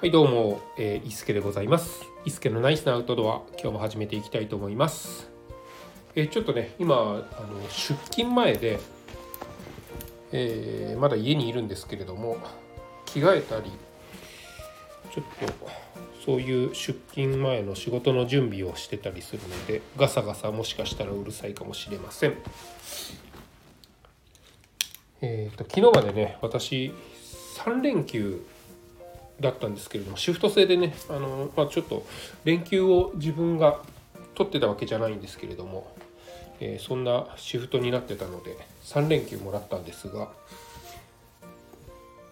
はいどうも、えー、伊助でございます。伊助のナイスなアウトドア今日も始めていきたいと思います。えー、ちょっとね今あの出勤前で、えー、まだ家にいるんですけれども着替えたりちょっとそういう出勤前の仕事の準備をしてたりするのでガサガサもしかしたらうるさいかもしれません。えー、と昨日までね私3連休だったんですけれどもシフト制でねあの、まあ、ちょっと連休を自分が取ってたわけじゃないんですけれども、えー、そんなシフトになってたので3連休もらったんですが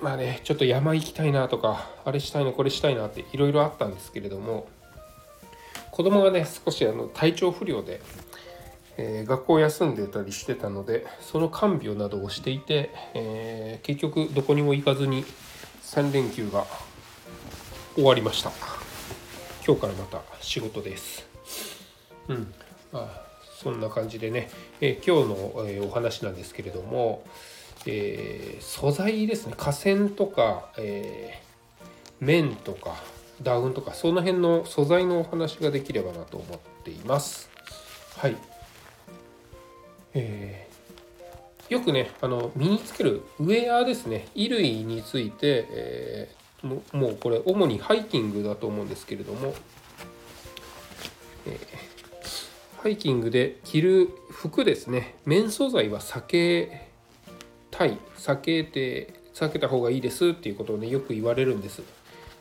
まあねちょっと山行きたいなとかあれしたいなこれしたいなっていろいろあったんですけれども子供がね少しあの体調不良で、えー、学校休んでたりしてたのでその看病などをしていて、えー、結局どこにも行かずに3連休が終わりました。今日からまた仕事です。うん。あそんな感じでね、えー、今日の、えー、お話なんですけれども、えー、素材ですね。河川とか、え綿とかダウンとかその辺の素材のお話ができればなと思っています。はい。え、よくねあの身につけるウェアですね。衣類について、えももうこれ主にハイキングだと思うんですけれども、えー、ハイキングで着る服ですね。綿素材は避けたい。避けて避けた方がいいですっていうことをねよく言われるんです。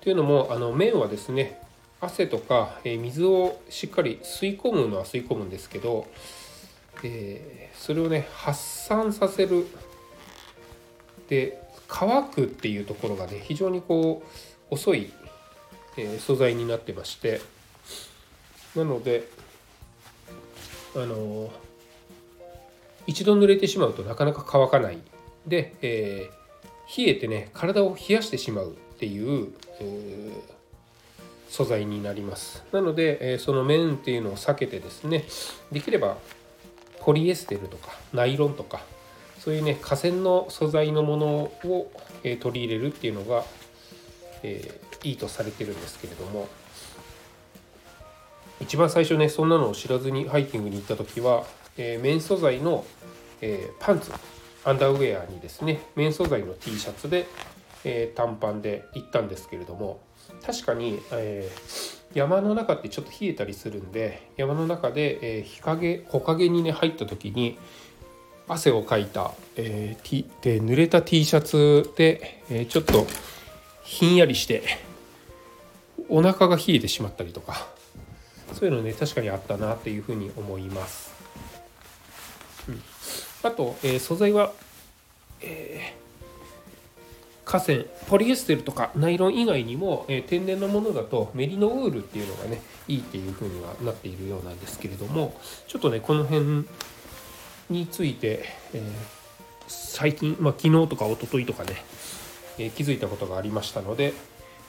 というのもあの綿はですね汗とか、え水をしっかり吸い込むのは吸い込むんですけど、えー、それをね発散させる。で乾くっていうところがね非常にこう遅い、え、素材になってましてなのであのー、一度濡れてしまうとなかなか乾かない。で、えー、冷えてね体を冷やしてしまうっていう、え素材になります。なので、えその面っていうのを避けてですねできればポリエステルとかナイロンとかそういうね河川の素材のものを、え取り入れるっていうのが、えー、いいとされてるんですけれども。一番最初ねそんなのを知らずにハイキングに行った時は、えー、綿素材の、えー、パンツ。アンダーウェアにですね綿素材の T シャツで、えー、短パンで行ったんですけれども。確かに、えー、山の中ってちょっと冷えたりするんで山の中で、えー、日陰木陰にね入った時に汗をかいた、えー、で濡れた T シャツで、えー、ちょっとひんやりしてお腹が冷えてしまったりとかそういうのね確かにあったなっていうふうに思います。うん、あと、えー、素材は、え、河川ポリエステルとかナイロン以外にも、えー、天然のものだとメリノウールっていうのがねいいっていうふうにはなっているようなんですけれどもちょっとねこの辺について、えー、最近、まあ、昨日とか一昨日とかね、えー、気づいたことがありましたので、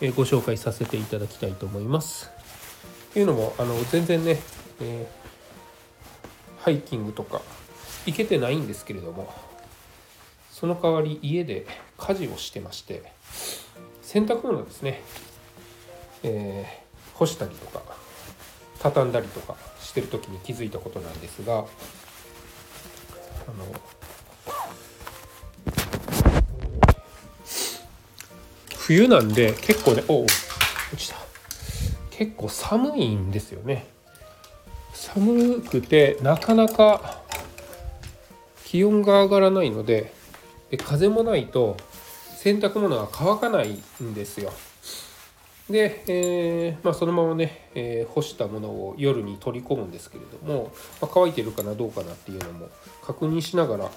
えー、ご紹介させていただきたいと思います。というのもあの全然ね、えハイキングとか行けてないんですけれどもその代わり家で家事をしてまして洗濯物ですね、え干したりとか畳んだりとかしてる時に気づいたことなんですがあの冬なんで結構ねお落ちた。結構寒いんですよね。寒くてなかなか気温が上がらないので風もないと洗濯物が乾かないんですよ。で、えー、まあ、そのままね、えー、干したものを夜に取り込むんですけれども、まあ、乾いてるかなどうかなっていうのも確認しながら、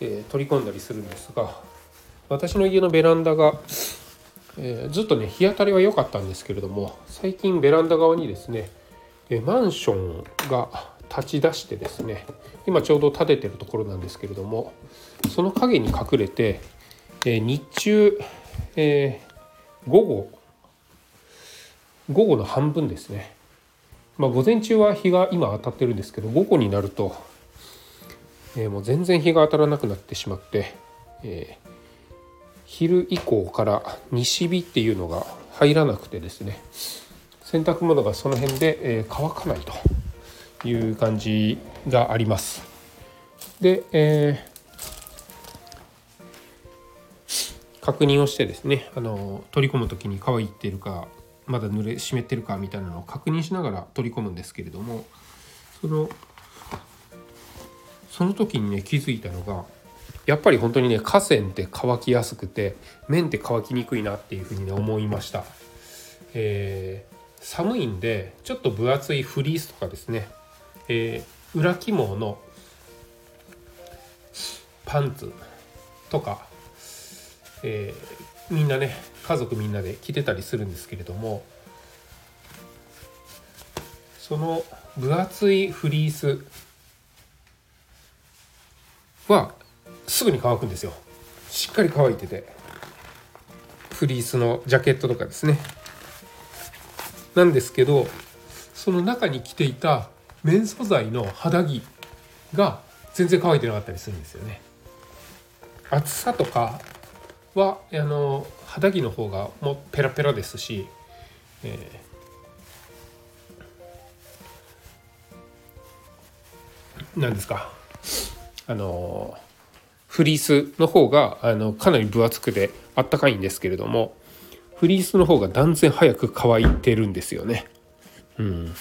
えー、取り込んだりするんですが私の家のベランダが、えずっとね日当たりは良かったんですけれども最近ベランダ側にですね、えマンションが立ち出してですね今ちょうど建ててるところなんですけれどもその影に隠れて、え日中、え午後午後の半分ですね、まあ、午前中は日が今当たってるんですけど午後になると、えー、もう全然日が当たらなくなってしまって、えー、昼以降から西日っていうのが入らなくてですね洗濯物がその辺で、えー、乾かないという感じがあります。で、えー、確認をしてですねあの取り込む時に乾いてるかまだ濡れ湿ってるかみたいなのを確認しながら取り込むんですけれどもそのその時にね気づいたのがやっぱり本当にね河川って乾きやすくて麺って乾きにくいなっていうふうにね思いました、えー、寒いんでちょっと分厚いフリースとかですね、えー、裏起毛のパンツとか、えー、みんなね家族みんなで着てたりするんですけれどもその分厚いフリースはすぐに乾くんですよ。しっかり乾いててフリースのジャケットとかですね。なんですけどその中に着ていた綿素材の肌着が全然乾いてなかったりするんですよね。厚さとかはあの肌着の方がもうペラペラですし、えー、なんですかあのフリースの方があのかなり分厚くてあったかいんですけれどもフリースの方が断然早く乾いてるんですよね。うん、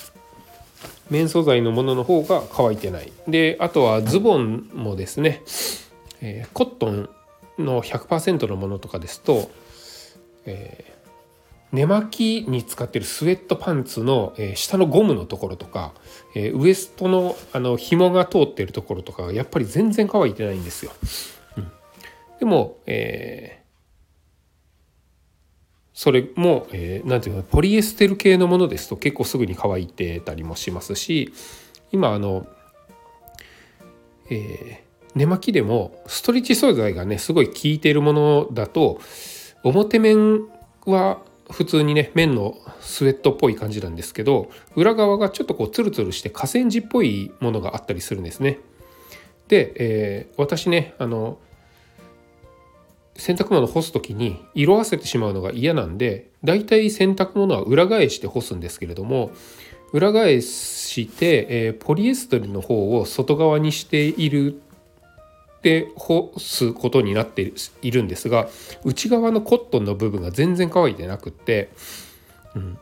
綿素材のものの方が乾いてない。であとはズボンもですね、えー、コットンの100%のものとかですと、え寝巻きに使ってるスウェットパンツの、え下のゴムのところとか、えウエストのあの紐が通ってるところとかやっぱり全然乾いてないんですよ。うん、でも、えー、それも、えー、ていうのポリエステル系のものですと結構すぐに乾いてたりもしますし今あの、えー、寝巻きでもストレッチ素材がねすごい効いているものだと表面は普通にね綿のスウェットっぽい感じなんですけど裏側がちょっとこうツルツルして河川地っぽいものがあったりするんですね。で、えー、私ねあの洗濯物干す時に色あせてしまうのが嫌なんでだいたい洗濯物は裏返して干すんですけれども裏返して、えー、ポリエステルの方を外側にしているで干すことになっているんですが内側のコットンの部分が全然乾いてなくって、うん、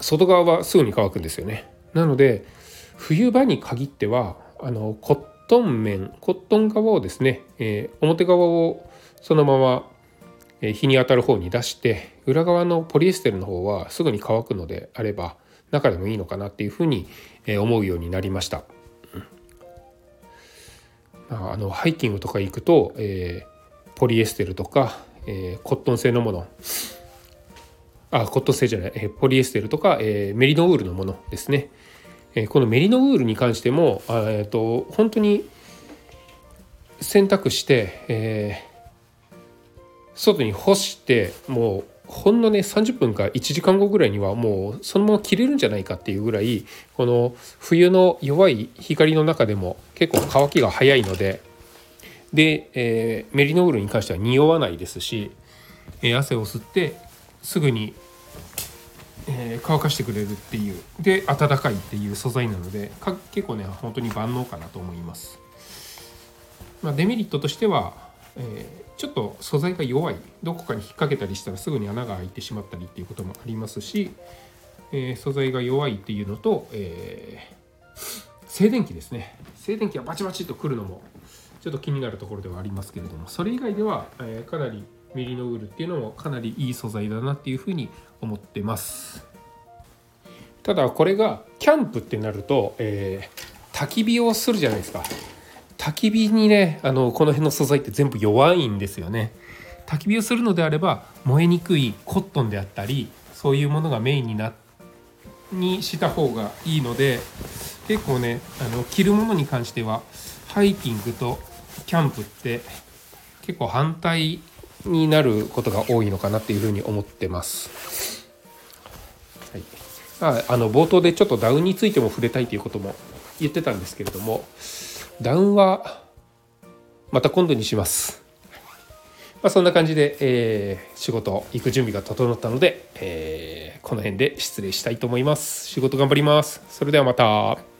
外側はすぐに乾くんですよね。なので冬場に限ってはあのコットン面コットン側をですね、えー、表側をそのまま日に当たる方に出して裏側のポリエステルの方はすぐに乾くのであれば中でもいいのかなっていうふうに思うようになりました。あのハイキングとか行くと、えー、ポリエステルとか、えー、コットン製のもの。あコットン製じゃない、え、ポリエステルとか、え、メリノウールのものですね、え、このメリノウールに関してもえーと本当に洗濯して、え、外に干してもうほんのね30分か1時間後ぐらいにはもうそのまま切れるんじゃないかっていうぐらいこの冬の弱い光の中でも結構乾きが早いのでで、えー、メリノールに関しては匂わないですし、えー、汗を吸ってすぐに、えー、乾かしてくれるっていうで暖かいっていう素材なので結構ね本当に万能かなと思います。まあ、デメリットとしては、えーちょっと素材が弱い。どこかに引っ掛けたりしたらすぐに穴が開いてしまったりっていうこともありますし、えー、素材が弱いっていうのと、えー、静電気ですね。静電気がバチバチとくるのもちょっと気になるところではありますけれどもそれ以外では、えー、かなりメリノウールっていうのもかなりいい素材だなっていうふうに思ってます。ただこれがキャンプってなると、え、焚き火をするじゃないですか。焚き火にねあのこの辺の素材って全部弱いんですよね焚き火をするのであれば燃えにくいコットンであったりそういうものがメインになにした方がいいので結構ねあの着るものに関してはハイキングとキャンプって結構反対になることが多いのかなっていうふうに思ってます。はい、ああの冒頭でちょっとダウンについても触れたいということも言ってたんですけれどもダウンはまた今度にします。まあ、そんな感じで、えー仕事行く準備が整ったので、えーこの辺で失礼したいと思います。仕事頑張ります。それではまた。